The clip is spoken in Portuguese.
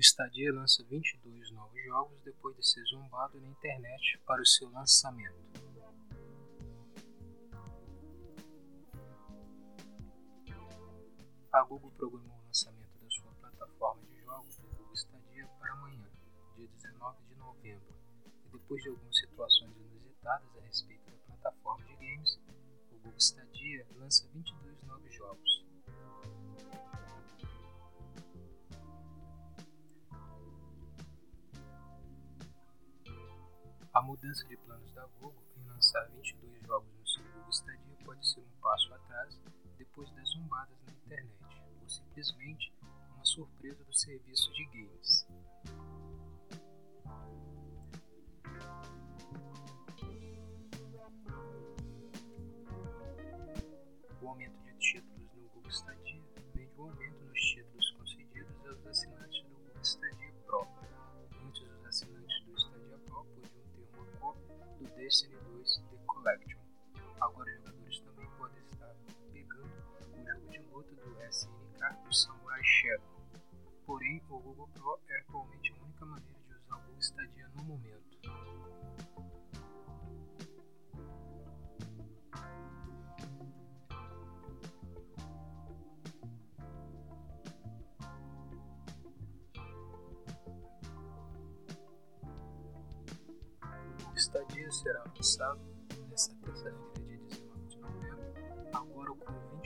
Stadia lança 22 novos jogos depois de ser zombado na internet para o seu lançamento. A Google programou o lançamento da sua plataforma de jogos do Google Stadia para amanhã, dia 19 de novembro, e depois de algumas situações inusitadas a respeito da plataforma de games, o Google Stadia lança 22 novos jogos. A mudança de planos da Google em lançar 22 jogos no seu Google Stadia pode ser um passo atrás depois das zombadas na internet, ou simplesmente uma surpresa do serviço de games. O aumento de títulos no Google Stadia DSN2 The Collection. Agora, jogadores também podem estar pegando o jogo de luta do SNK do Samurai Shadow. Porém, o Google Pro é atualmente a única maneira de usar o Google Stadia no momento. estadia será lançado nesta terça-feira, dia 19 de novembro, agora com 20